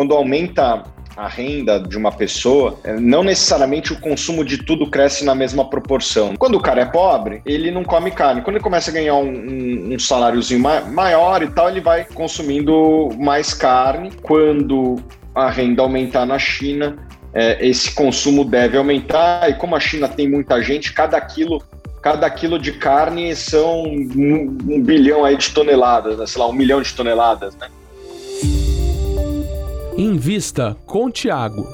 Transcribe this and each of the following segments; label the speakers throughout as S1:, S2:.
S1: quando aumenta a renda de uma pessoa, é, não necessariamente o consumo de tudo cresce na mesma proporção. Quando o cara é pobre, ele não come carne. Quando ele começa a ganhar um, um, um saláriozinho maior e tal, ele vai consumindo mais carne. Quando a renda aumentar na China, é, esse consumo deve aumentar. E como a China tem muita gente, cada quilo cada quilo de carne são um, um bilhão aí de toneladas, né? sei lá, um milhão de toneladas, né?
S2: Invista com Tiago.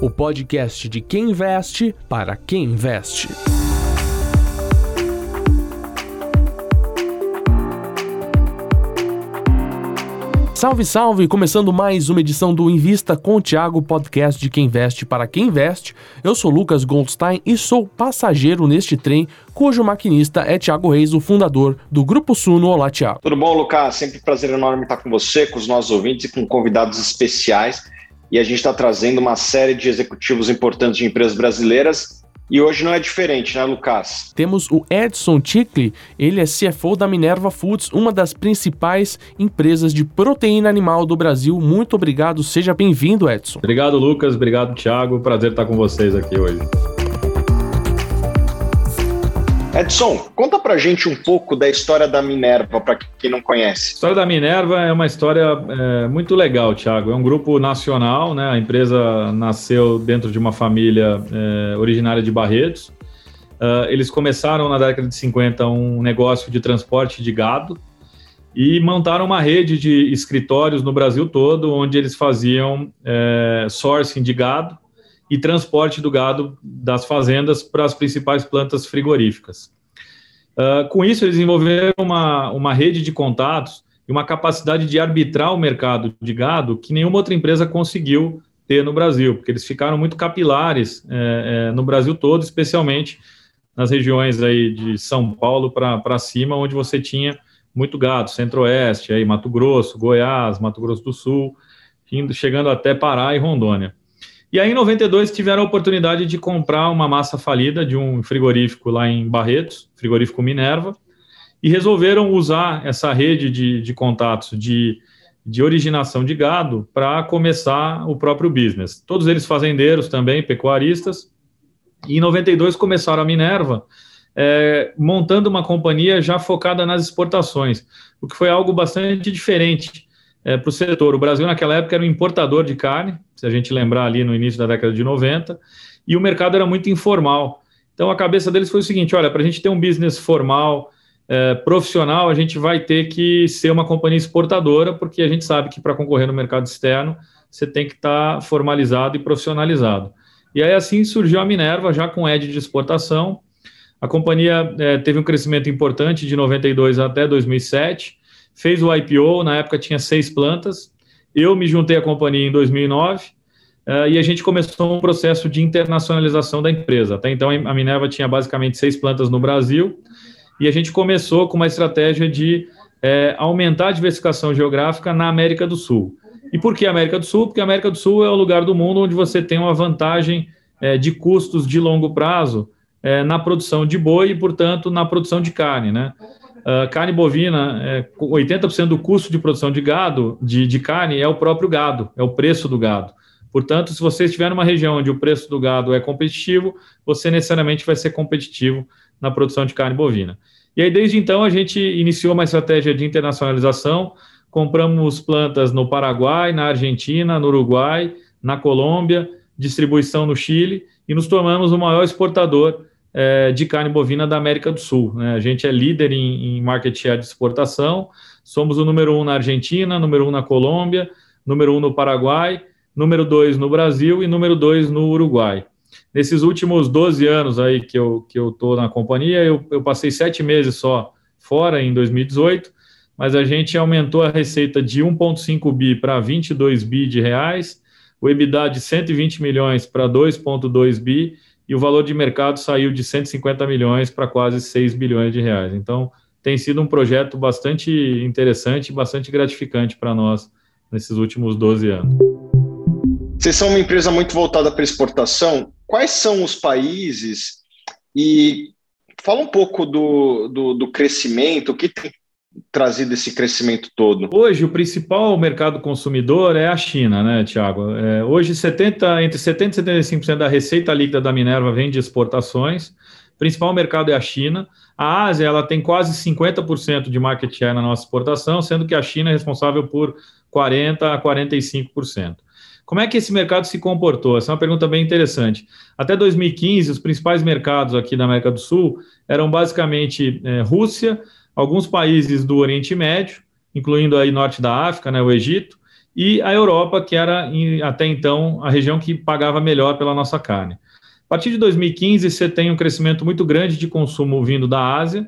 S2: O podcast de quem investe para quem investe. Salve, salve! Começando mais uma edição do Invista com o Thiago, podcast de quem investe para quem investe. Eu sou Lucas Goldstein e sou passageiro neste trem, cujo maquinista é Thiago Reis, o fundador do Grupo Suno. Olá, Thiago.
S1: Tudo bom, Lucas? Sempre prazer enorme estar com você, com os nossos ouvintes e com convidados especiais. E a gente está trazendo uma série de executivos importantes de empresas brasileiras e hoje não é diferente, né, Lucas?
S2: Temos o Edson Tickley, ele é CFO da Minerva Foods, uma das principais empresas de proteína animal do Brasil. Muito obrigado, seja bem-vindo, Edson.
S3: Obrigado, Lucas. Obrigado, Thiago. Prazer estar com vocês aqui hoje.
S1: Edson, conta pra gente um pouco da história da Minerva, para quem não conhece.
S3: A história da Minerva é uma história é, muito legal, Thiago. É um grupo nacional, né? A empresa nasceu dentro de uma família é, originária de Barretos. Uh, eles começaram na década de 50 um negócio de transporte de gado e montaram uma rede de escritórios no Brasil todo, onde eles faziam é, sourcing de gado e transporte do gado das fazendas para as principais plantas frigoríficas. Uh, com isso, eles desenvolveram uma, uma rede de contatos e uma capacidade de arbitrar o mercado de gado que nenhuma outra empresa conseguiu ter no Brasil, porque eles ficaram muito capilares é, é, no Brasil todo, especialmente nas regiões aí de São Paulo para cima, onde você tinha muito gado, Centro-Oeste, aí Mato Grosso, Goiás, Mato Grosso do Sul, indo, chegando até Pará e Rondônia. E aí, em 92, tiveram a oportunidade de comprar uma massa falida de um frigorífico lá em Barretos, frigorífico Minerva, e resolveram usar essa rede de, de contatos de, de originação de gado para começar o próprio business. Todos eles fazendeiros também, pecuaristas, e em 92 começaram a Minerva, é, montando uma companhia já focada nas exportações, o que foi algo bastante diferente é, para o setor. O Brasil, naquela época, era um importador de carne, se a gente lembrar ali no início da década de 90, e o mercado era muito informal. Então, a cabeça deles foi o seguinte: olha, para a gente ter um business formal, é, profissional, a gente vai ter que ser uma companhia exportadora, porque a gente sabe que para concorrer no mercado externo, você tem que estar tá formalizado e profissionalizado. E aí, assim surgiu a Minerva, já com ED de exportação. A companhia é, teve um crescimento importante de 92 até 2007 fez o IPO, na época tinha seis plantas. Eu me juntei à companhia em 2009 uh, eh, e a gente começou um processo de internacionalização da empresa. Até então, a Minerva tinha basicamente seis plantas no Brasil e a gente começou com uma estratégia de é, aumentar a diversificação geográfica na América do Sul. E por que América do Sul? Porque a América do Sul é o lugar do mundo onde você tem uma vantagem é, de custos de longo prazo é, na produção de boi e, portanto, na produção de carne, né? Uh, carne bovina, é, 80% do custo de produção de gado, de, de carne, é o próprio gado, é o preço do gado. Portanto, se você estiver numa região onde o preço do gado é competitivo, você necessariamente vai ser competitivo na produção de carne bovina. E aí, desde então, a gente iniciou uma estratégia de internacionalização. Compramos plantas no Paraguai, na Argentina, no Uruguai, na Colômbia, distribuição no Chile e nos tornamos o maior exportador é, de carne bovina da América do Sul. Né? A gente é líder em, em, market share de exportação, somos o número um na Argentina, número um na Colômbia, número um no Paraguai, número dois no Brasil e número dois no Uruguai. Nesses últimos 12 anos aí que eu que eu estou na companhia, eu, eu passei sete meses só fora em 2018, mas a gente aumentou a receita de 1,5 bi para 22 bi de reais, o EBITDA de 120 milhões para 2,2 bi e o valor de mercado saiu de 150 milhões para quase 6 bilhões de reais. Então, tem sido um projeto bastante interessante e bastante gratificante para nós nesses últimos 12 anos.
S1: Vocês são uma empresa muito voltada para exportação. Quais são os países? E fala um pouco do, do, do crescimento, o que tem trazido esse crescimento todo?
S3: Hoje, o principal mercado consumidor é a China, né, Tiago? É, hoje, 70, entre 70% e 75% da receita líquida da Minerva vem de exportações. O principal mercado é a China. A Ásia ela tem quase 50% de market share na nossa exportação, sendo que a China é responsável por 40% a 45%. Como é que esse mercado se comportou? Essa é uma pergunta bem interessante. Até 2015, os principais mercados aqui da América do Sul eram basicamente é, Rússia, alguns países do Oriente Médio, incluindo aí norte da África, né, o Egito, e a Europa, que era até então a região que pagava melhor pela nossa carne. A partir de 2015, você tem um crescimento muito grande de consumo vindo da Ásia.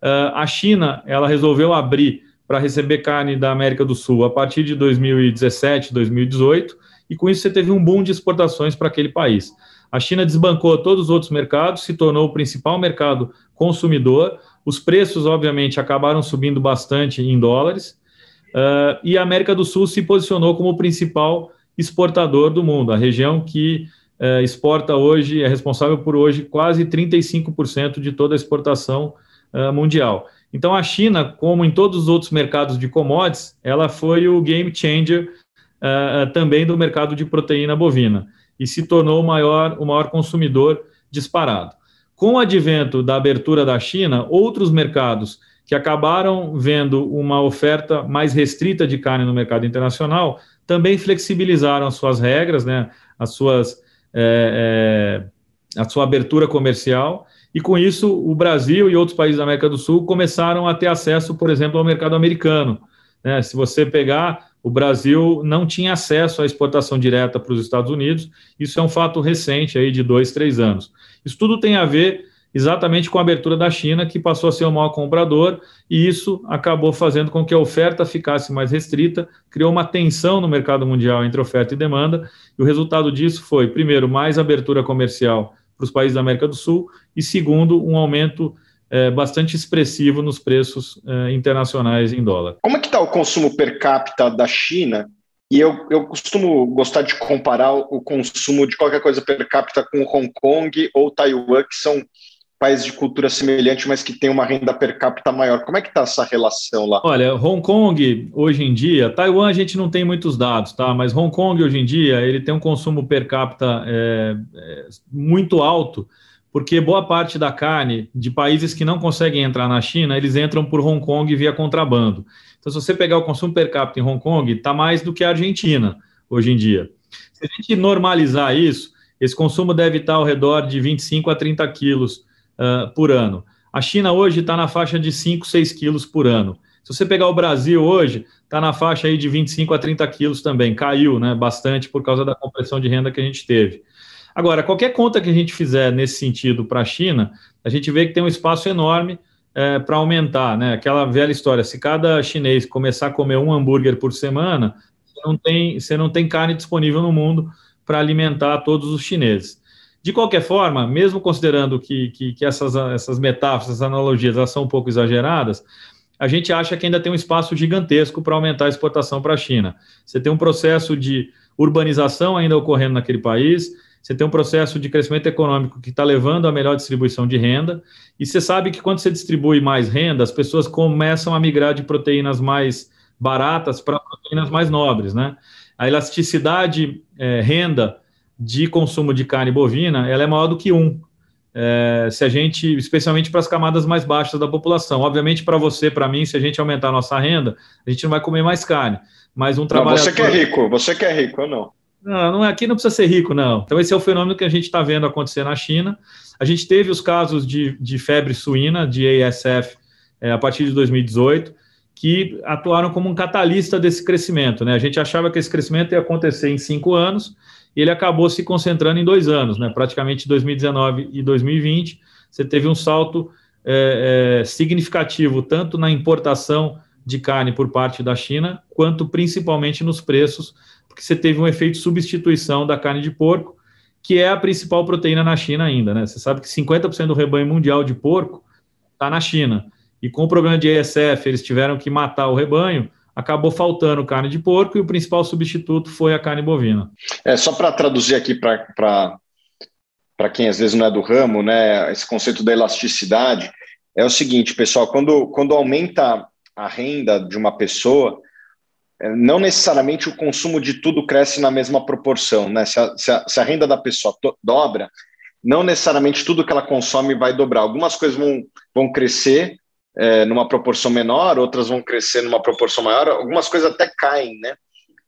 S3: Uh, a China, ela resolveu abrir para receber carne da América do Sul a partir de 2017, 2018, e com isso você teve um boom de exportações para aquele país. A China desbancou todos os outros mercados, se tornou o principal mercado consumidor. Os preços, obviamente, acabaram subindo bastante em dólares. Uh, e a América do Sul se posicionou como o principal exportador do mundo, a região que uh, exporta hoje, é responsável por hoje quase 35% de toda a exportação uh, mundial. Então, a China, como em todos os outros mercados de commodities, ela foi o game changer uh, também do mercado de proteína bovina e se tornou o maior, o maior consumidor disparado. Com o advento da abertura da China, outros mercados que acabaram vendo uma oferta mais restrita de carne no mercado internacional também flexibilizaram as suas regras, né, as suas, é, é, a sua abertura comercial, e com isso o Brasil e outros países da América do Sul começaram a ter acesso, por exemplo, ao mercado americano. Né? Se você pegar o Brasil não tinha acesso à exportação direta para os Estados Unidos. Isso é um fato recente aí de dois, três anos. Isso tudo tem a ver exatamente com a abertura da China, que passou a ser o maior comprador, e isso acabou fazendo com que a oferta ficasse mais restrita, criou uma tensão no mercado mundial entre oferta e demanda, e o resultado disso foi, primeiro, mais abertura comercial para os países da América do Sul, e segundo, um aumento é, bastante expressivo nos preços é, internacionais em dólar.
S1: Como é que está o consumo per capita da China? E eu, eu costumo gostar de comparar o consumo de qualquer coisa per capita com Hong Kong ou Taiwan, que são países de cultura semelhante, mas que têm uma renda per capita maior. Como é que está essa relação lá?
S3: Olha, Hong Kong, hoje em dia, Taiwan a gente não tem muitos dados, tá? Mas Hong Kong, hoje em dia, ele tem um consumo per capita é, é, muito alto, porque boa parte da carne de países que não conseguem entrar na China, eles entram por Hong Kong via contrabando. Então, se você pegar o consumo per capita em Hong Kong, está mais do que a Argentina hoje em dia. Se a gente normalizar isso, esse consumo deve estar ao redor de 25 a 30 quilos uh, por ano. A China hoje está na faixa de 5, 6 quilos por ano. Se você pegar o Brasil hoje, está na faixa aí de 25 a 30 quilos também. Caiu né, bastante por causa da compressão de renda que a gente teve. Agora, qualquer conta que a gente fizer nesse sentido para a China, a gente vê que tem um espaço enorme é, para aumentar, né? Aquela velha história: se cada chinês começar a comer um hambúrguer por semana, você não tem, você não tem carne disponível no mundo para alimentar todos os chineses. De qualquer forma, mesmo considerando que, que, que essas, essas metáforas, essas analogias elas são um pouco exageradas, a gente acha que ainda tem um espaço gigantesco para aumentar a exportação para a China. Você tem um processo de urbanização ainda ocorrendo naquele país, você tem um processo de crescimento econômico que está levando a melhor distribuição de renda, e você sabe que quando você distribui mais renda, as pessoas começam a migrar de proteínas mais baratas para proteínas mais nobres, né? A elasticidade é, renda de consumo de carne bovina, ela é maior do que um. É, se a gente, especialmente para as camadas mais baixas da população. Obviamente, para você, para mim, se a gente aumentar a nossa renda, a gente não vai comer mais carne. Mas um trabalho.
S1: Você que é rico, você que é rico, ou não?
S3: Não, não, é, aqui não precisa ser rico, não. Então, esse é o fenômeno que a gente está vendo acontecer na China. A gente teve os casos de, de febre suína, de ASF, é, a partir de 2018, que atuaram como um catalista desse crescimento. Né? A gente achava que esse crescimento ia acontecer em cinco anos, e ele acabou se concentrando em dois anos, né? praticamente 2019 e 2020. Você teve um salto é, é, significativo, tanto na importação de carne por parte da China, quanto principalmente nos preços porque você teve um efeito de substituição da carne de porco, que é a principal proteína na China ainda, né? Você sabe que 50% do rebanho mundial de porco está na China. E com o problema de ESF, eles tiveram que matar o rebanho, acabou faltando carne de porco e o principal substituto foi a carne bovina.
S1: É só para traduzir aqui para quem às vezes não é do ramo, né? Esse conceito da elasticidade é o seguinte, pessoal, quando, quando aumenta a renda de uma pessoa, não necessariamente o consumo de tudo cresce na mesma proporção, né? Se a, se a, se a renda da pessoa dobra, não necessariamente tudo que ela consome vai dobrar. Algumas coisas vão, vão crescer é, numa proporção menor, outras vão crescer numa proporção maior, algumas coisas até caem, né?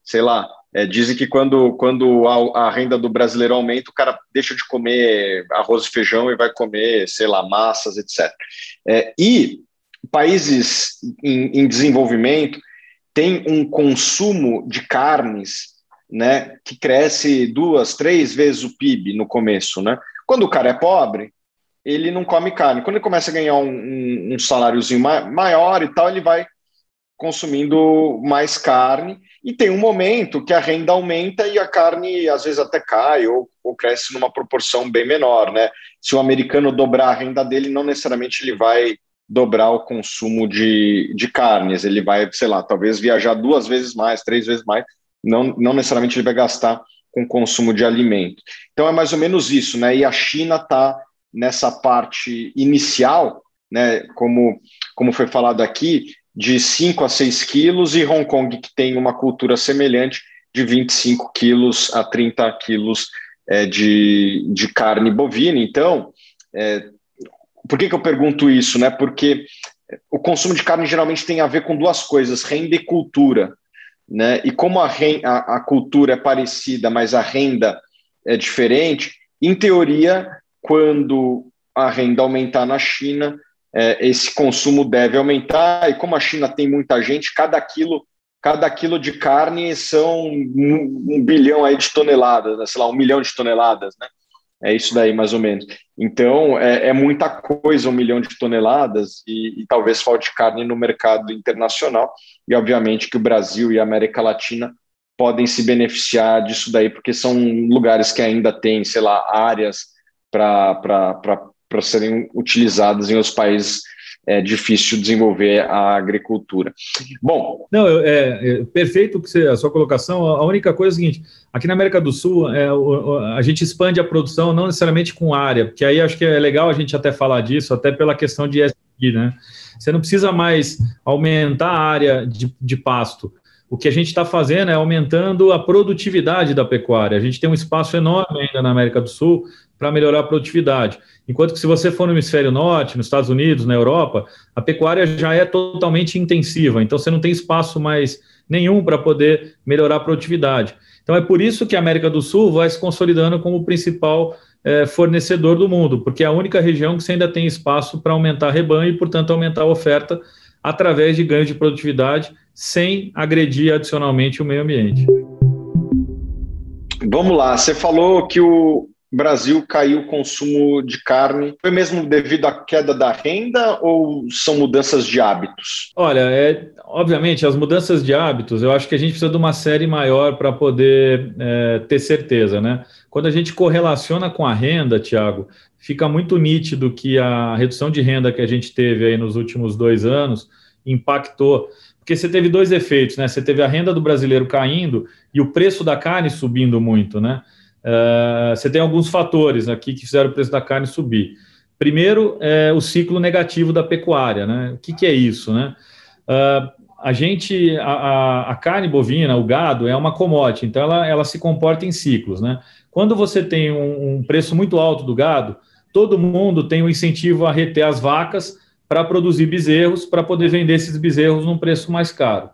S1: Sei lá, é, dizem que quando, quando a, a, renda do brasileiro aumenta, o cara deixa de comer arroz e feijão e vai comer, sei lá, massas, etc. É, e países em, em desenvolvimento têm um consumo de carnes né, que cresce duas, três vezes o PIB no começo, né? Quando o cara é pobre, ele não come carne. Quando ele começa a ganhar um, um, um saláriozinho maior e tal, ele vai consumindo mais carne. E tem um momento que a renda aumenta e a carne às vezes até cai ou, ou cresce numa proporção bem menor, né? Se o americano dobrar a renda dele, não necessariamente ele vai dobrar o consumo de, de carnes. Ele vai, sei lá, talvez viajar duas vezes mais, três vezes mais. Não, não necessariamente ele vai gastar com consumo de alimento. Então é mais ou menos isso, né? E a China está nessa parte inicial, né? Como, como foi falado aqui, de 5 a 6 quilos, e Hong Kong, que tem uma cultura semelhante, de 25 quilos a 30 quilos é, de, de carne bovina. Então, é, por que, que eu pergunto isso? Né? Porque o consumo de carne geralmente tem a ver com duas coisas, renda e cultura. Né? E como a, a, a cultura é parecida, mas a renda é diferente, em teoria, quando a renda aumentar na China, é, esse consumo deve aumentar. E como a China tem muita gente, cada quilo, cada quilo de carne são um, um bilhão aí de toneladas, né? sei lá, um milhão de toneladas, né? É isso daí, mais ou menos. Então, é, é muita coisa, um milhão de toneladas, e, e, talvez falte carne no mercado internacional. E, obviamente, que o Brasil e a América Latina podem se beneficiar disso daí, porque são lugares que ainda têm, sei lá, áreas para serem utilizadas em outros países é difícil desenvolver a agricultura. Bom.
S3: Não, é, é perfeito você, a sua colocação. A única coisa é a seguinte: aqui na América do Sul, é, a gente expande a produção não necessariamente com área, porque aí acho que é legal a gente até falar disso, até pela questão de ESG, né? Você não precisa mais aumentar a área de, de pasto. O que a gente está fazendo é aumentando a produtividade da pecuária. A gente tem um espaço enorme ainda na América do Sul para melhorar a produtividade. Enquanto que se você for no hemisfério norte, nos Estados Unidos, na Europa, a pecuária já é totalmente intensiva, então você não tem espaço mais nenhum para poder melhorar a produtividade. Então é por isso que a América do Sul vai se consolidando como o principal é, fornecedor do mundo, porque é a única região que você ainda tem espaço para aumentar rebanho e, portanto, aumentar a oferta através de ganho de produtividade, sem agredir adicionalmente o meio ambiente.
S1: Vamos lá, você falou que o, Brasil caiu o consumo de carne? Foi mesmo devido à queda da renda ou são mudanças de hábitos?
S3: Olha, é, obviamente, as mudanças de hábitos, eu acho que a gente precisa de uma série maior para poder é, ter certeza, né? Quando a gente correlaciona com a renda, Tiago, fica muito nítido que a redução de renda que a gente teve aí nos últimos dois anos impactou porque você teve dois efeitos, né? Você teve a renda do brasileiro caindo e o preço da carne subindo muito, né? Uh, você tem alguns fatores aqui que fizeram o preço da carne subir. Primeiro, é o ciclo negativo da pecuária, né? O que, que é isso, né? Uh, a gente, a, a, carne bovina, o gado, é uma commodity, então ela, ela se comporta em ciclos, né? Quando você tem um, um preço muito alto do gado, todo mundo tem um incentivo a reter as vacas para produzir bezerros, para poder vender esses bezerros num preço mais caro.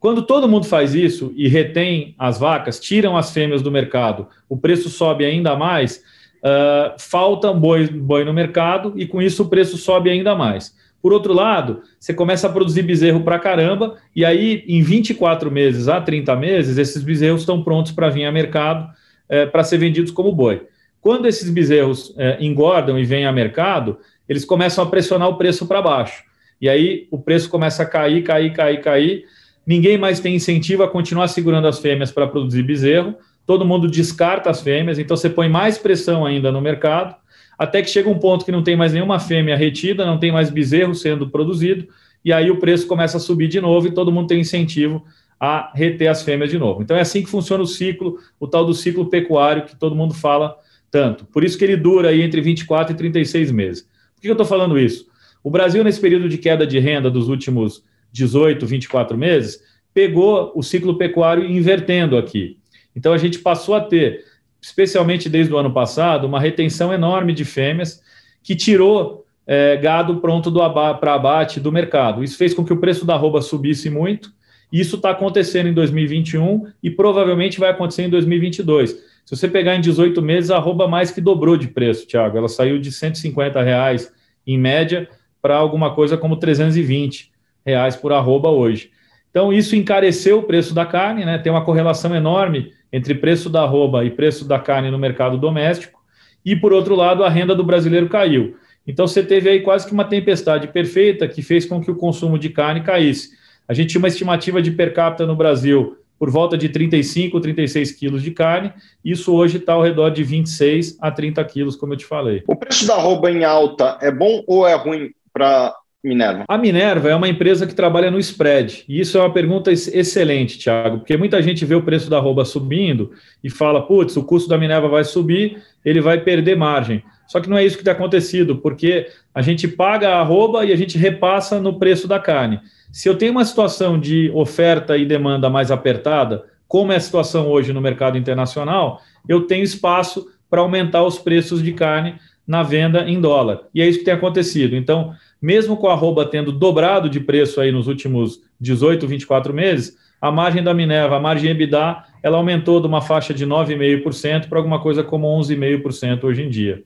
S3: Quando todo mundo faz isso e retém as vacas, tiram as fêmeas do mercado, o preço sobe ainda mais, uh, falta boi, boi no mercado e com isso o preço sobe ainda mais. Por outro lado, você começa a produzir bezerro para caramba, e aí em 24 meses a 30 meses, esses bezerros estão prontos para vir a mercado eh, para ser vendidos como boi. Quando esses bezerros eh, engordam e vêm a mercado, eles começam a pressionar o preço para baixo. E aí o preço começa a cair, cair, cair, cair ninguém mais tem incentivo a continuar segurando as fêmeas para produzir bezerro, todo mundo descarta as fêmeas, então você põe mais pressão ainda no mercado, até que chega um ponto que não tem mais nenhuma fêmea retida, não tem mais bezerro sendo produzido, e aí o preço começa a subir de novo e todo mundo tem incentivo a reter as fêmeas de novo. Então é assim que funciona o ciclo, o tal do ciclo pecuário que todo mundo fala tanto. Por isso que ele dura aí entre 24 e 36 meses. Por que eu estou falando isso? O Brasil, nesse período de queda de renda dos últimos 18, 24 meses, pegou o ciclo pecuário invertendo aqui. Então a gente passou a ter, especialmente desde o ano passado, uma retenção enorme de fêmeas que tirou é, gado pronto para abate do mercado. Isso fez com que o preço da arroba subisse muito. Isso está acontecendo em 2021 e provavelmente vai acontecer em 2022. Se você pegar em 18 meses, a arroba mais que dobrou de preço, Thiago. Ela saiu de 150 reais em média para alguma coisa como 320 reais por arroba hoje. Então, isso encareceu o preço da carne, né? Tem uma correlação enorme entre preço da arroba e preço da carne no mercado doméstico. E, por outro lado, a renda do brasileiro caiu. Então, você teve aí quase que uma tempestade perfeita que fez com que o consumo de carne caísse. A gente tinha uma estimativa de per capita no Brasil por volta de 35, 36 quilos de carne. Isso hoje está ao redor de 26 a 30 quilos, como eu te falei.
S1: O preço da arroba em alta é bom ou é ruim para Minerva?
S3: A Minerva é uma empresa que trabalha no spread. E isso é uma pergunta excelente, Thiago, porque muita gente vê o preço da arroba subindo e fala: putz, o custo da Minerva vai subir, ele vai perder margem. Só que não é isso que tem acontecido, porque a gente paga a arroba e a gente repassa no preço da carne. Se eu tenho uma situação de oferta e demanda mais apertada, como é a situação hoje no mercado internacional, eu tenho espaço para aumentar os preços de carne na venda em dólar. E é isso que tem acontecido. Então, mesmo com a arroba tendo dobrado de preço aí nos últimos 18, 24 meses, a margem da Minerva, a margem EBITDA, ela aumentou de uma faixa de 9,5% para alguma coisa como 11,5% hoje em dia.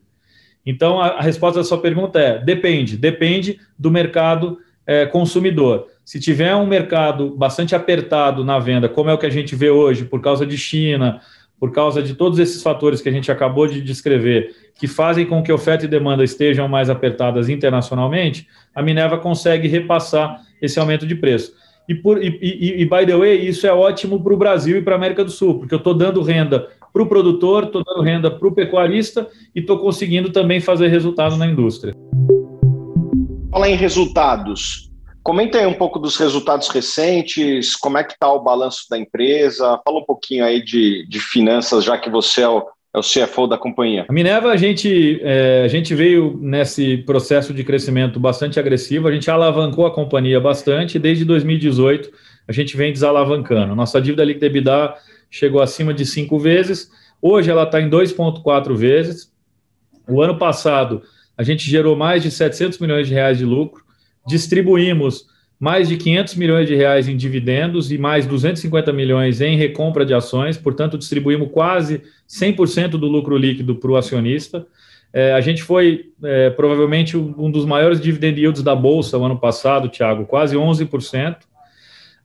S3: Então, a, a, resposta da sua pergunta é: depende, depende do mercado é, consumidor. Se tiver um mercado bastante apertado na venda, como é o que a gente vê hoje, por causa de China, por causa de todos esses fatores que a gente acabou de descrever, que fazem com que oferta e demanda estejam mais apertadas internacionalmente, a Minerva consegue repassar esse aumento de preço. E, por, e, e, e by the way, isso é ótimo para o Brasil e para a América do Sul, porque eu estou dando renda para o produtor, estou dando renda para o pecuarista e estou conseguindo também fazer resultado na indústria.
S1: Fala em resultados. Comenta aí um pouco dos resultados recentes, como é que está o balanço da empresa, fala um pouquinho aí de, de finanças, já que você é o, é o CFO da companhia.
S3: A Minerva, a gente, é, a gente veio nesse processo de crescimento bastante agressivo, a gente alavancou a companhia bastante, desde 2018 a gente vem desalavancando. Nossa dívida líquida EBITDA chegou acima de cinco vezes. Hoje ela está em 2,4 vezes. O ano passado a gente gerou mais de 700 milhões de reais de lucro, distribuímos mais de 500 milhões de reais em dividendos e mais 250 milhões em recompra de ações, portanto, distribuímos quase 100% do lucro líquido para o acionista. É, a gente foi é, provavelmente um dos maiores dividend yields da Bolsa o ano passado, Thiago, quase 11%.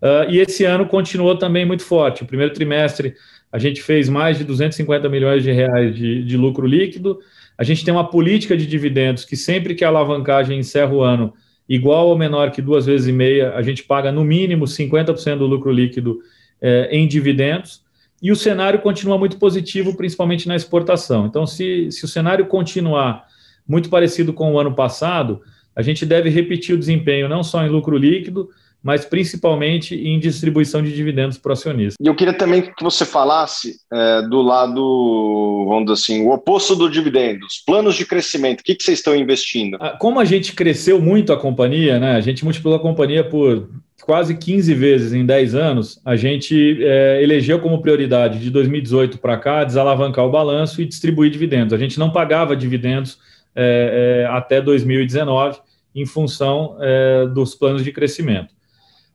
S3: Uh, e esse ano continuou também muito forte. O primeiro trimestre a gente fez mais de 250 milhões de reais de, de lucro líquido. A gente tem uma política de dividendos que sempre que a alavancagem encerra o ano igual ou menor que duas vezes e meia, a gente paga no mínimo 50% do lucro líquido eh, em dividendos. E o cenário continua muito positivo, principalmente na exportação. Então, se, se o cenário continuar muito parecido com o ano passado, a gente deve repetir o desempenho não só em lucro líquido, mas principalmente em distribuição de dividendos para o acionista.
S1: E eu queria também que você falasse é, do lado, vamos dizer assim, o oposto do dividendos, planos de crescimento, o que, que vocês estão investindo?
S3: Ah, como a gente cresceu muito a companhia, né, a gente multiplicou a companhia por quase 15 vezes em 10 anos, a gente é, elegeu como prioridade de 2018 para cá desalavancar o balanço e distribuir dividendos. A gente não pagava dividendos é, é, até 2019 em função é, dos planos de crescimento.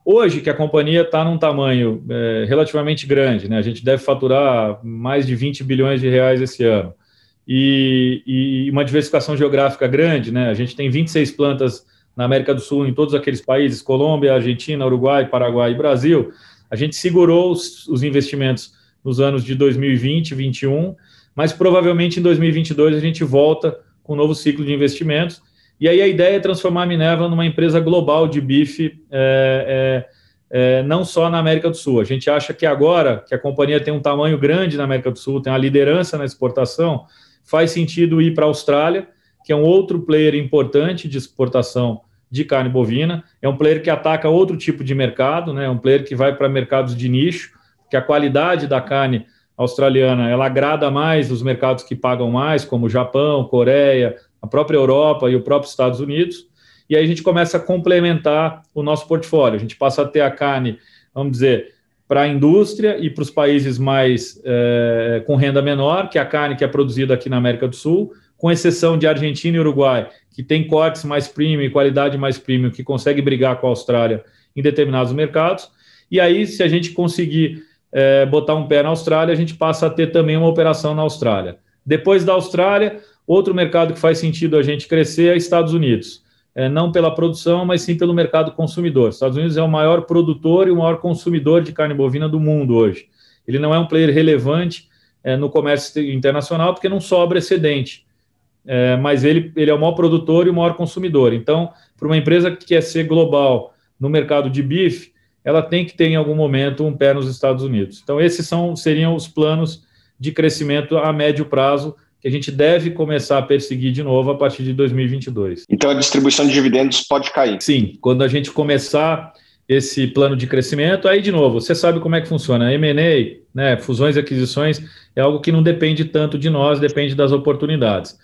S3: Hoje, que a companhia está num tamanho é, relativamente grande, né? a gente deve faturar mais de 20 bilhões de reais esse ano, e, e, uma diversificação geográfica grande, né? a gente tem 26 plantas na América do Sul, em todos aqueles países, Colômbia, Argentina, Uruguai, Paraguai e Brasil, a gente segurou os, os investimentos nos anos de 2020 e 2021, mas provavelmente em 2022 a gente volta com um novo ciclo de investimentos, e aí a ideia é transformar a Minerva numa empresa global de bife, é, é, é, não só na América do Sul. A gente acha que agora que a companhia tem um tamanho grande na América do Sul, tem uma liderança na exportação, faz sentido ir para a Austrália, que é um outro player importante de exportação de carne bovina. É um player que ataca outro tipo de mercado, né? É um player que vai para mercados de nicho, que a qualidade da carne australiana ela agrada mais os mercados que pagam mais, como Japão, Coreia, a própria Europa e o próprio Estados Unidos. e aí a gente começa a complementar o nosso portfólio. A gente passa a ter a carne, vamos dizer, para a indústria e para os países mais é, com renda menor, que é a carne que é produzida aqui na América do Sul, com exceção de Argentina e Uruguai, que tem cortes mais premium e qualidade mais premium, que consegue brigar com a Austrália em determinados mercados. E aí, se a gente conseguir é, botar um pé na Austrália, a gente passa a ter também uma operação na Austrália. Depois da Austrália, outro mercado que faz sentido a gente crescer é Estados Unidos é, não pela produção, mas sim pelo mercado consumidor. Os Estados Unidos é o maior produtor e o maior consumidor de carne bovina do mundo hoje. Ele não é um player relevante é, no comércio internacional porque não sobra excedente, é, mas ele, ele é o maior produtor e o maior consumidor. Então, para uma empresa que quer ser global no mercado de bife, ela tem que ter em algum momento um pé nos Estados Unidos. Então, esses são, seriam os planos de crescimento a médio prazo que a gente deve começar a perseguir de novo a partir de 2022.
S1: Então a distribuição de dividendos pode cair?
S3: Sim, quando a gente começar esse plano de crescimento, aí de novo, você sabe como é que funciona. M&A, né, fusões e aquisições, é algo que não depende tanto de nós, depende das oportunidades.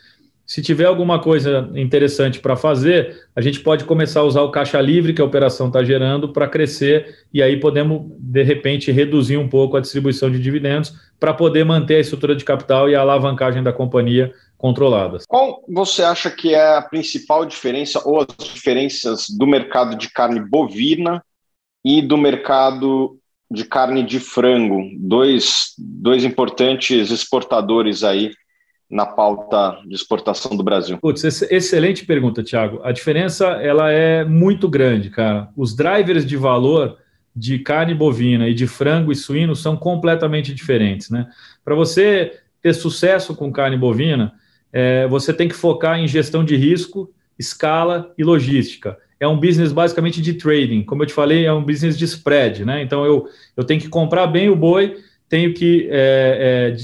S3: Se tiver alguma coisa interessante para fazer, a gente pode começar a usar o caixa livre que a operação está gerando para crescer e aí podemos, de repente, reduzir um pouco a distribuição de dividendos para poder manter a estrutura de capital e a alavancagem da companhia controladas.
S1: Qual você acha que é a principal diferença ou as diferenças do mercado de carne bovina e do mercado de carne de frango? Dois, dois importantes exportadores aí na pauta de exportação do Brasil?
S3: Putz, excelente pergunta, Tiago. A diferença ela é muito grande, cara. Os drivers de valor de carne bovina e de frango e suíno são completamente diferentes, né? Para você ter sucesso com carne bovina, é, você tem que focar em gestão de risco, escala e logística. É um business basicamente de trading. Como eu te falei, é um business de spread, né? Então eu, eu tenho que comprar bem o boi, tenho que, é, é,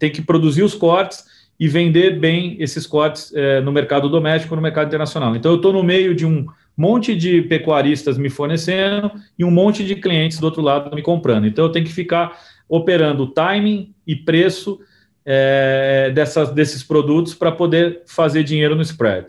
S3: tenho que produzir os cortes e vender bem esses cortes é, no mercado doméstico no mercado internacional. Então, eu estou no meio de um monte de pecuaristas me fornecendo e um monte de clientes do outro lado me comprando. Então, eu tenho que ficar operando timing e preço é, dessas, desses produtos para poder fazer dinheiro no spread.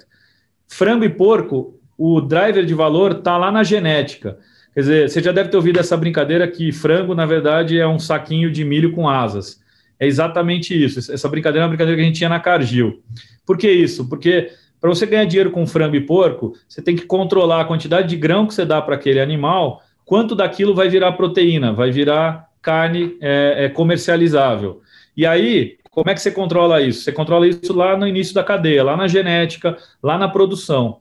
S3: Frango e porco, o driver de valor está lá na genética. Quer dizer, você já deve ter ouvido essa brincadeira que frango, na verdade, é um saquinho de milho com asas é exatamente isso. Essa brincadeira é uma brincadeira que a gente tinha na Cargill. Por que isso? Porque para você ganhar dinheiro com frango e porco, você tem que controlar a quantidade de grão que você dá para aquele animal, quanto daquilo vai virar proteína, vai virar carne é, é, comercializável. E aí, como é que você controla isso? Você controla isso lá no início da cadeia, lá na genética, lá na produção.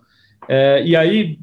S3: É, e aí,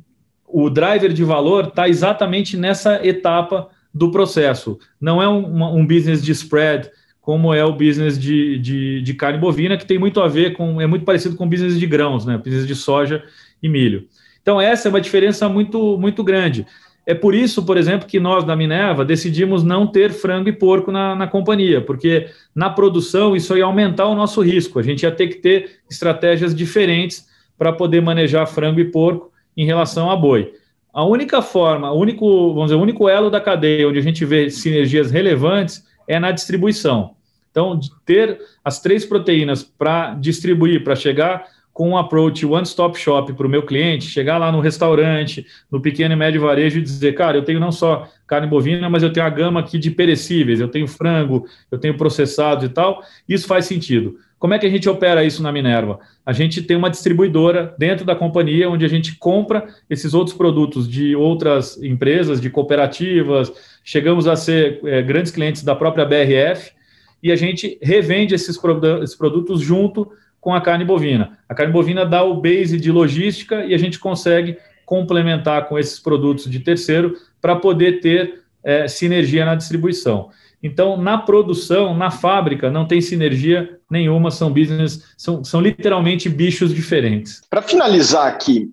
S3: o driver de valor está exatamente nessa etapa do processo. Não é um, um business de spread, como é o business de, de, de, carne bovina, que tem muito a ver com, é muito parecido com o business de grãos, né? Business de soja e milho. Então, essa é uma diferença muito, muito grande. É por isso, por exemplo, que nós da Minerva decidimos não ter frango e porco na, na companhia, porque na produção isso ia aumentar o nosso risco. A gente ia ter que ter estratégias diferentes para poder manejar frango e porco em relação a boi. A única forma, o único, vamos dizer, o único elo da cadeia onde a gente vê sinergias relevantes é na distribuição. Então, ter as três proteínas para distribuir, para chegar com um approach one-stop shop para o meu cliente, chegar lá no restaurante, no pequeno e médio varejo e dizer, cara, eu tenho não só carne bovina, mas eu tenho a gama aqui de perecíveis, eu tenho frango, eu tenho processados e tal, isso faz sentido. Como é que a gente opera isso na Minerva? A gente tem uma distribuidora dentro da companhia onde a gente compra esses outros produtos de outras empresas, de cooperativas, chegamos a ser é, grandes clientes da própria BRF, e a gente revende esses, esses produtos junto com a carne bovina. A carne bovina dá o base de logística e a gente consegue complementar com esses produtos de terceiro para poder ter é, sinergia na distribuição. Então, na produção, na fábrica, não tem sinergia nenhuma, são business, são, são literalmente bichos diferentes.
S1: Para finalizar aqui,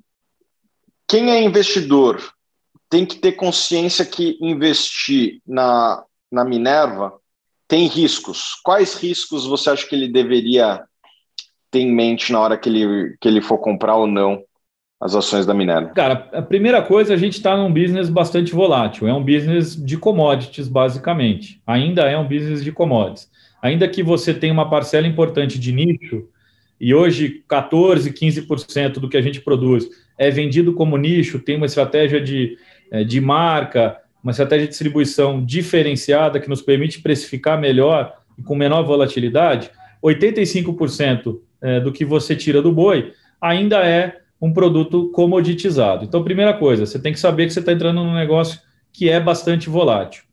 S1: quem é investidor tem que ter consciência que investir na, na Minerva tem riscos. Quais riscos você acha que ele deveria ter em mente na hora que ele, que ele for comprar ou não as ações da Minerva?
S3: Cara, a primeira coisa, a gente está num business bastante volátil. É um business de commodities, basicamente. Ainda é um business de commodities. Ainda que você tenha uma parcela importante de nicho, e hoje 14, 15% do que a gente produz é vendido como nicho, tem uma estratégia de, é, de marca, uma estratégia de distribuição diferenciada que nos permite precificar melhor e com menor volatilidade, 85% é, do que você tira do boi ainda é um produto comoditizado. Então, primeira coisa, você tem que saber que você está entrando num negócio que é bastante volátil.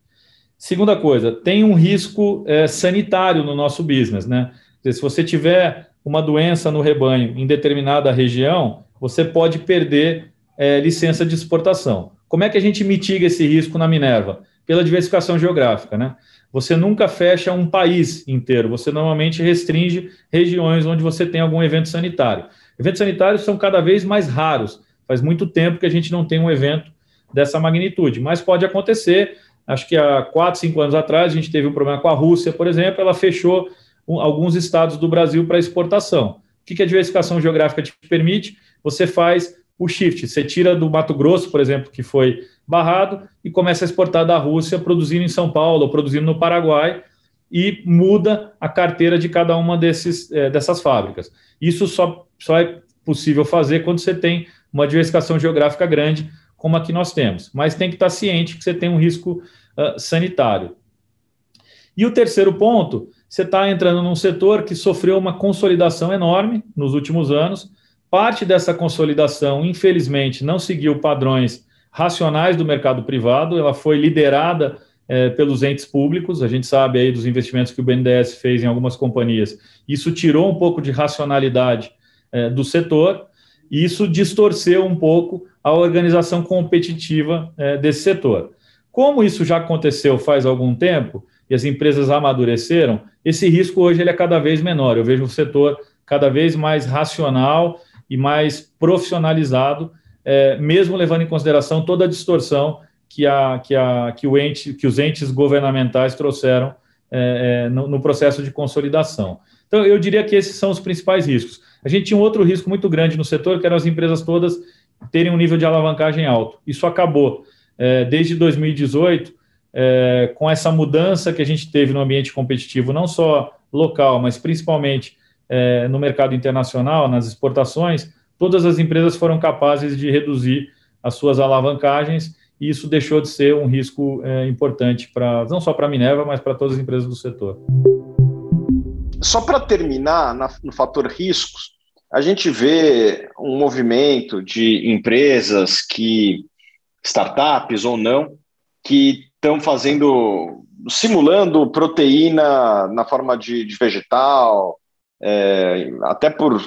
S3: Segunda coisa, tem um risco é, sanitário no nosso business, né? Se você tiver uma doença no rebanho em determinada região, você pode perder é, licença de exportação. Como é que a gente mitiga esse risco na Minerva? Pela diversificação geográfica, né? Você nunca fecha um país inteiro, você normalmente restringe regiões onde você tem algum evento sanitário. Eventos sanitários são cada vez mais raros. Faz muito tempo que a gente não tem um evento dessa magnitude, mas pode acontecer. Acho que há quatro, cinco anos atrás a gente teve um problema com a Rússia, por exemplo, ela fechou alguns estados do Brasil para exportação. O que, a diversificação geográfica te permite? Você faz o shift, você tira do Mato Grosso, por exemplo, que foi barrado, e começa a exportar da Rússia, produzindo em São Paulo, produzindo no Paraguai, e muda a carteira de cada uma desses, é, dessas fábricas. Isso só, só é possível fazer quando você tem uma diversificação geográfica grande, como a que nós temos. Mas tem que estar ciente que você tem um risco uh, sanitário. E o terceiro ponto você está entrando num setor que sofreu uma consolidação enorme nos últimos anos. Parte dessa consolidação, infelizmente, não seguiu padrões racionais do mercado privado, ela foi liderada é, pelos entes públicos. A gente sabe aí dos investimentos que o BNDES fez em algumas companhias. Isso tirou um pouco de racionalidade é, do setor e isso distorceu um pouco a organização competitiva é, desse setor. Como isso já aconteceu faz algum tempo e as empresas amadureceram, esse risco hoje ele é cada vez menor. Eu vejo o setor cada vez mais racional e mais profissionalizado, é, mesmo levando em consideração toda a distorção que, a, que, a, que, o ente, que os entes governamentais trouxeram é, é, no, no, processo de consolidação. Então, eu diria que esses são os principais riscos. A gente tinha um outro risco muito grande no setor, que eram as empresas todas terem um nível de alavancagem alto. Isso acabou. É, desde 2018, é, com essa mudança que a gente teve no ambiente competitivo, não só local, mas principalmente é, no mercado internacional, nas exportações, todas as empresas foram capazes de reduzir as suas alavancagens e isso deixou de ser um risco é, importante para não só para a Minerva, mas para todas as empresas do setor.
S1: Só para terminar na, no fator riscos, a gente vê um movimento de empresas que startups ou não que estão fazendo, simulando proteína na forma de, de vegetal, é, até por,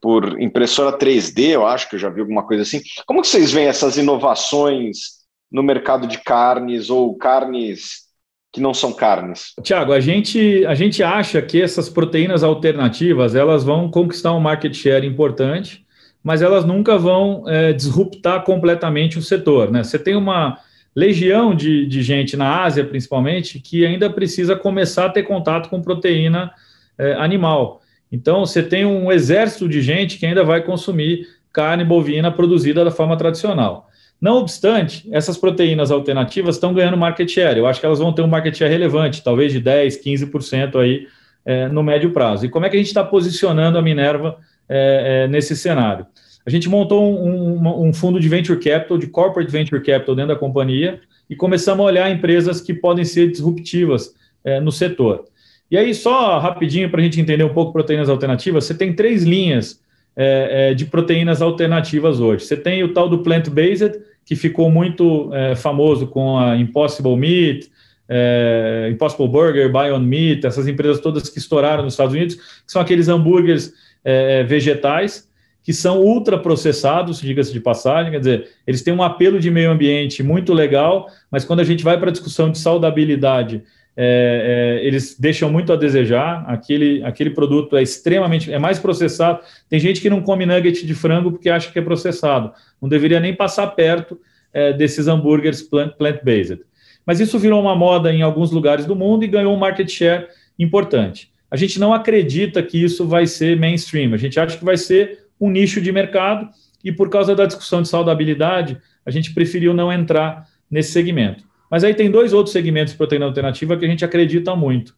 S1: por impressora 3D, eu acho que eu já vi alguma coisa assim. Como que vocês veem essas inovações no mercado de carnes ou carnes que não são carnes?
S3: Tiago, a gente, a gente acha que essas proteínas alternativas elas vão conquistar um market share importante, mas elas nunca vão é, disruptar completamente o setor. Né? Você tem uma legião de, de gente na Ásia, principalmente, que ainda precisa começar a ter contato com proteína é, animal. Então, você tem um exército de gente que ainda vai consumir carne bovina produzida da forma tradicional. Não obstante, essas proteínas alternativas estão ganhando market share. Eu acho que elas vão ter um market share relevante, talvez de 10%, 15% aí é, no médio prazo. E como é que a gente está posicionando a Minerva é, é, nesse cenário? A gente montou um, um, um, fundo de venture capital, de corporate venture capital dentro da companhia e começamos a olhar empresas que podem ser disruptivas é, no setor. E aí, só rapidinho para a gente entender um pouco proteínas alternativas, você tem três linhas é, é, de proteínas alternativas hoje. Você tem o tal do plant-based, que ficou muito é, famoso com a Impossible Meat, é, Impossible Burger, Beyond Meat, essas empresas todas que estouraram nos Estados Unidos, que são aqueles hambúrgueres é, vegetais que são ultraprocessados, diga-se de passagem, quer dizer, eles têm um apelo de meio ambiente muito legal, mas quando a gente vai para a discussão de saudabilidade, é, é, eles deixam muito a desejar. Aquele, aquele produto é extremamente, é mais processado. Tem gente que não come nugget de frango porque acha que é processado. Não deveria nem passar perto é, desses hambúrgueres plant-based. Mas isso virou uma moda em alguns lugares do mundo e ganhou um market share importante. A gente não acredita que isso vai ser mainstream. A gente acha que vai ser um nicho de mercado e por causa da discussão de saudabilidade, a gente preferiu não entrar nesse segmento. Mas aí tem dois outros segmentos de proteína alternativa que a gente acredita muito.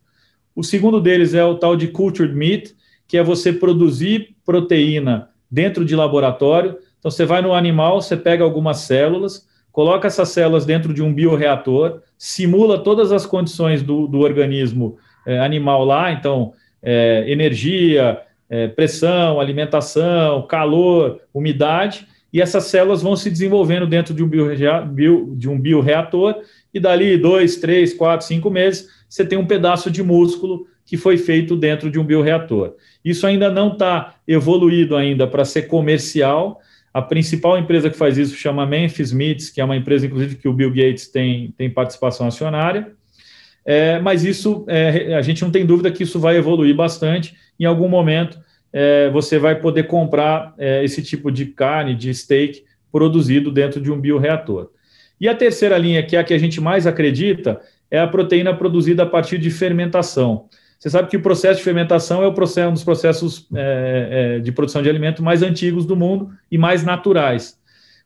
S3: O segundo deles é o tal de cultured meat, que é você produzir proteína dentro de laboratório, Então, você vai no animal, você pega algumas células, coloca essas células dentro de um bioreator, simula todas as condições do, do organismo é, animal lá, então, é, energia, é, pressão, alimentação, calor, umidade, e essas células vão se desenvolvendo dentro de um, bio, de um bioreator, e dali dois, três, quatro, cinco meses, você tem um pedaço de músculo que foi feito dentro de um bioreator. Isso ainda não está evoluído ainda para ser comercial. A principal empresa que faz isso chama Memphis Meats, que é uma empresa, inclusive, que o Bill Gates tem, tem participação acionária. É, mas isso, é, a gente não tem dúvida que isso vai evoluir bastante. Em algum momento, é, você vai poder comprar é, esse tipo de carne, de steak, produzido dentro de um bioreator. E a terceira linha, que é a que a gente mais acredita, é a proteína produzida a partir de fermentação. Você sabe que o processo de fermentação é o processo, um dos processos é, é, de produção de alimento mais antigos do mundo e mais naturais.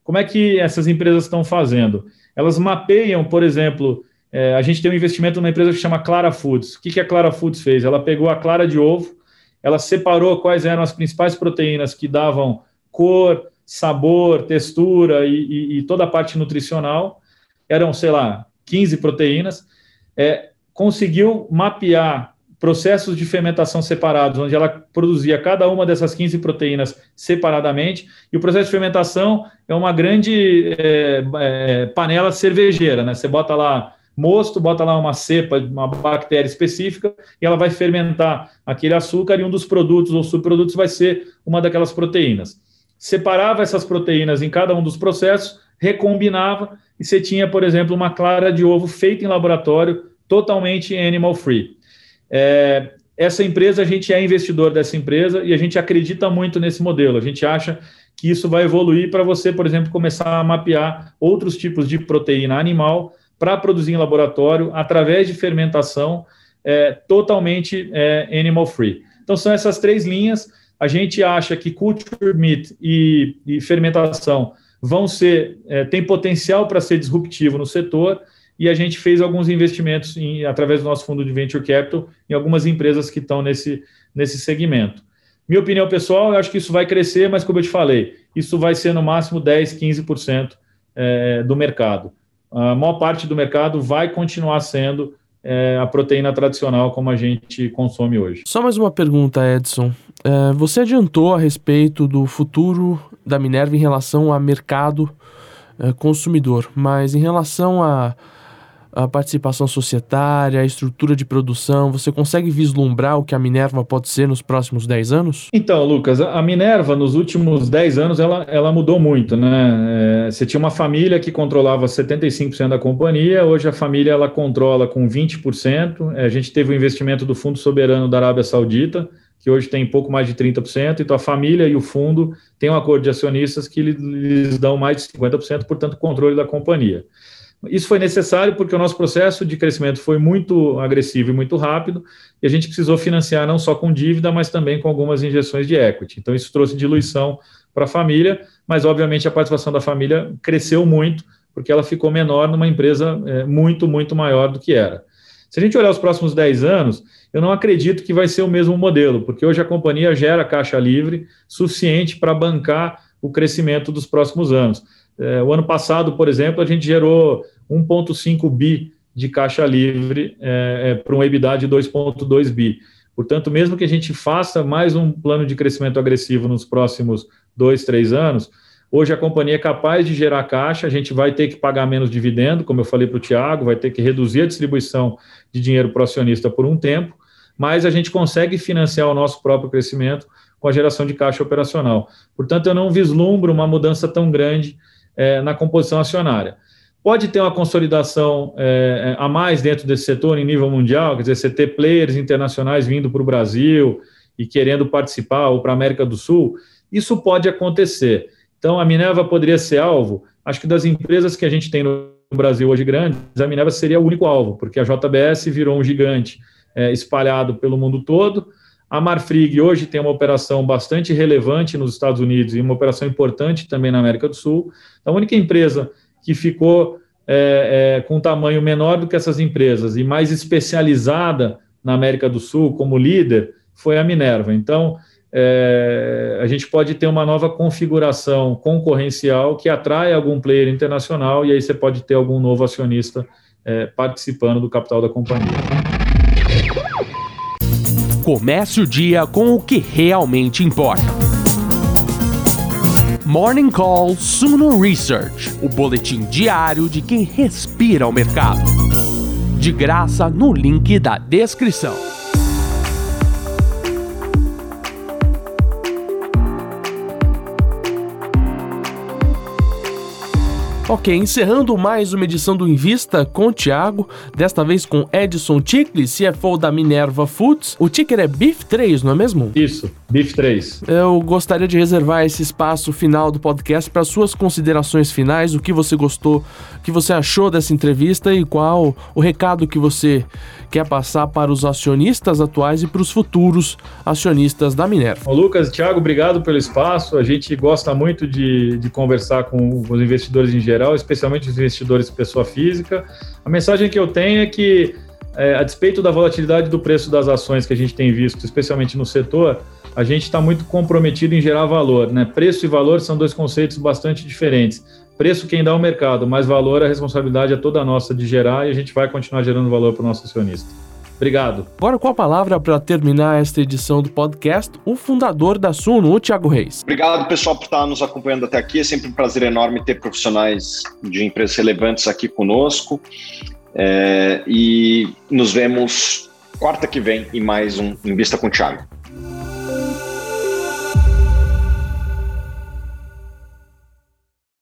S3: Como é que essas empresas estão fazendo? Elas mapeiam, por exemplo, é, a gente tem um investimento numa empresa que chama Clara Foods. O que, que a Clara Foods fez? Ela pegou a clara de ovo, ela separou quais eram as principais proteínas que davam cor, sabor, textura e, e, e toda a parte nutricional. Eram, sei lá, 15 proteínas. É, conseguiu mapear processos de fermentação separados, onde ela produzia cada uma dessas 15 proteínas separadamente, e o processo de fermentação é uma grande é, é, panela cervejeira, né? Você bota lá mosto, bota lá uma cepa, uma bactéria específica, e ela vai fermentar aquele açúcar, e um dos produtos ou subprodutos vai ser uma daquelas proteínas. Separava essas proteínas em cada um dos processos, recombinava, e você tinha, por exemplo, uma clara de ovo feita em laboratório, totalmente animal free. É, essa empresa, a gente é investidor dessa empresa e a gente acredita muito nesse modelo. A gente acha que isso vai evoluir para você, por exemplo, começar a mapear outros tipos de proteína animal para produzir em laboratório através de fermentação é, totalmente é, animal free. Então, são essas três linhas. A gente acha que culture meat e, e fermentação vão ser, é, tem potencial para ser disruptivo no setor e a gente fez alguns investimentos em, através do nosso fundo de venture capital em algumas empresas que estão nesse, nesse segmento. Minha opinião pessoal, eu acho que isso vai crescer, mas como eu te falei, isso vai ser no máximo 10, 15% é, do mercado. A maior parte do mercado vai continuar sendo é, a proteína tradicional como a gente consome hoje.
S2: Só mais uma pergunta, Edson. É, você adiantou a respeito do futuro da Minerva em relação a mercado é, consumidor, mas em relação a a participação societária, a estrutura de produção? Você consegue vislumbrar o que a Minerva pode ser nos próximos 10 anos?
S3: Então, Lucas, a Minerva nos últimos 10 anos ela, ela mudou muito, né? É, você tinha uma família que controlava 75% da companhia, hoje a família ela controla com 20%. É, a gente teve o investimento do Fundo Soberano da Arábia Saudita, que hoje tem pouco mais de 30%, então a família e o fundo têm um acordo de acionistas que lhes dão mais de 50%, portanto, controle da companhia. Isso foi necessário porque o nosso processo de crescimento foi muito agressivo e muito rápido, e a gente precisou financiar não só com dívida, mas também com algumas injeções de equity. Então, isso trouxe diluição para a família, mas obviamente a participação da família cresceu muito, porque ela ficou menor numa empresa é, muito, muito maior do que era. Se a gente olhar os próximos 10 anos, eu não acredito que vai ser o mesmo modelo, porque hoje a companhia gera caixa livre suficiente para bancar o crescimento dos próximos anos. É, o ano passado, por exemplo, a gente gerou 1,5 bi de caixa livre é, é, para um EBITDA de 2,2 bi. Portanto, mesmo que a gente faça mais um plano de crescimento agressivo nos próximos dois, três anos, hoje a companhia é capaz de gerar caixa, a gente vai ter que pagar menos dividendo, como eu falei para o Tiago, vai ter que reduzir a distribuição de dinheiro para o acionista por um tempo, mas a gente consegue financiar o nosso próprio crescimento com a geração de caixa operacional. Portanto, eu não vislumbro uma mudança tão grande é, na composição acionária. Pode ter uma consolidação é, a mais dentro desse setor em nível mundial, quer dizer, você ter players internacionais vindo para o Brasil e querendo participar, ou para a América do Sul, isso pode acontecer. Então, a Minerva poderia ser alvo, acho que das empresas que a gente tem no Brasil hoje grandes, a Minerva seria o único alvo, porque a JBS virou um gigante é, espalhado pelo mundo todo, a Marfrig hoje tem uma operação bastante relevante nos Estados Unidos e uma operação importante também na América do Sul. Então, a única empresa que ficou é, é, com tamanho menor do que essas empresas e mais especializada na América do Sul como líder foi a Minerva. Então, é, a gente pode ter uma nova configuração concorrencial que atrai algum player internacional e aí você pode ter algum novo acionista é, participando do capital da companhia.
S2: Comece o dia com o que realmente importa. Morning Call Suno Research, o boletim diário de quem respira o mercado. De graça no link da descrição. Ok, encerrando mais uma edição do Invista com o Thiago, desta vez com Edson Tickle, CFO da Minerva Foods. O ticker é BIF3, não é mesmo?
S3: Isso, BIF3.
S2: Eu gostaria de reservar esse espaço final do podcast para suas considerações finais, o que você gostou, o que você achou dessa entrevista e qual o recado que você quer passar para os acionistas atuais e para os futuros acionistas da Minerva.
S3: Bom, Lucas, Thiago, obrigado pelo espaço. A gente gosta muito de, de conversar com os investidores em geral, especialmente os investidores pessoa física. A mensagem que eu tenho é que, é, a despeito da volatilidade do preço das ações que a gente tem visto, especialmente no setor, a gente está muito comprometido em gerar valor. Né? Preço e valor são dois conceitos bastante diferentes. Preço quem dá o mercado, mas valor, a responsabilidade é toda nossa de gerar e a gente vai continuar gerando valor para o nosso acionista. Obrigado.
S2: Agora, com a palavra para terminar esta edição do podcast, o fundador da Suno, o Thiago Reis.
S1: Obrigado, pessoal, por estar nos acompanhando até aqui. É sempre um prazer enorme ter profissionais de empresas relevantes aqui conosco. É, e nos vemos quarta que vem em mais um Invista com o Thiago.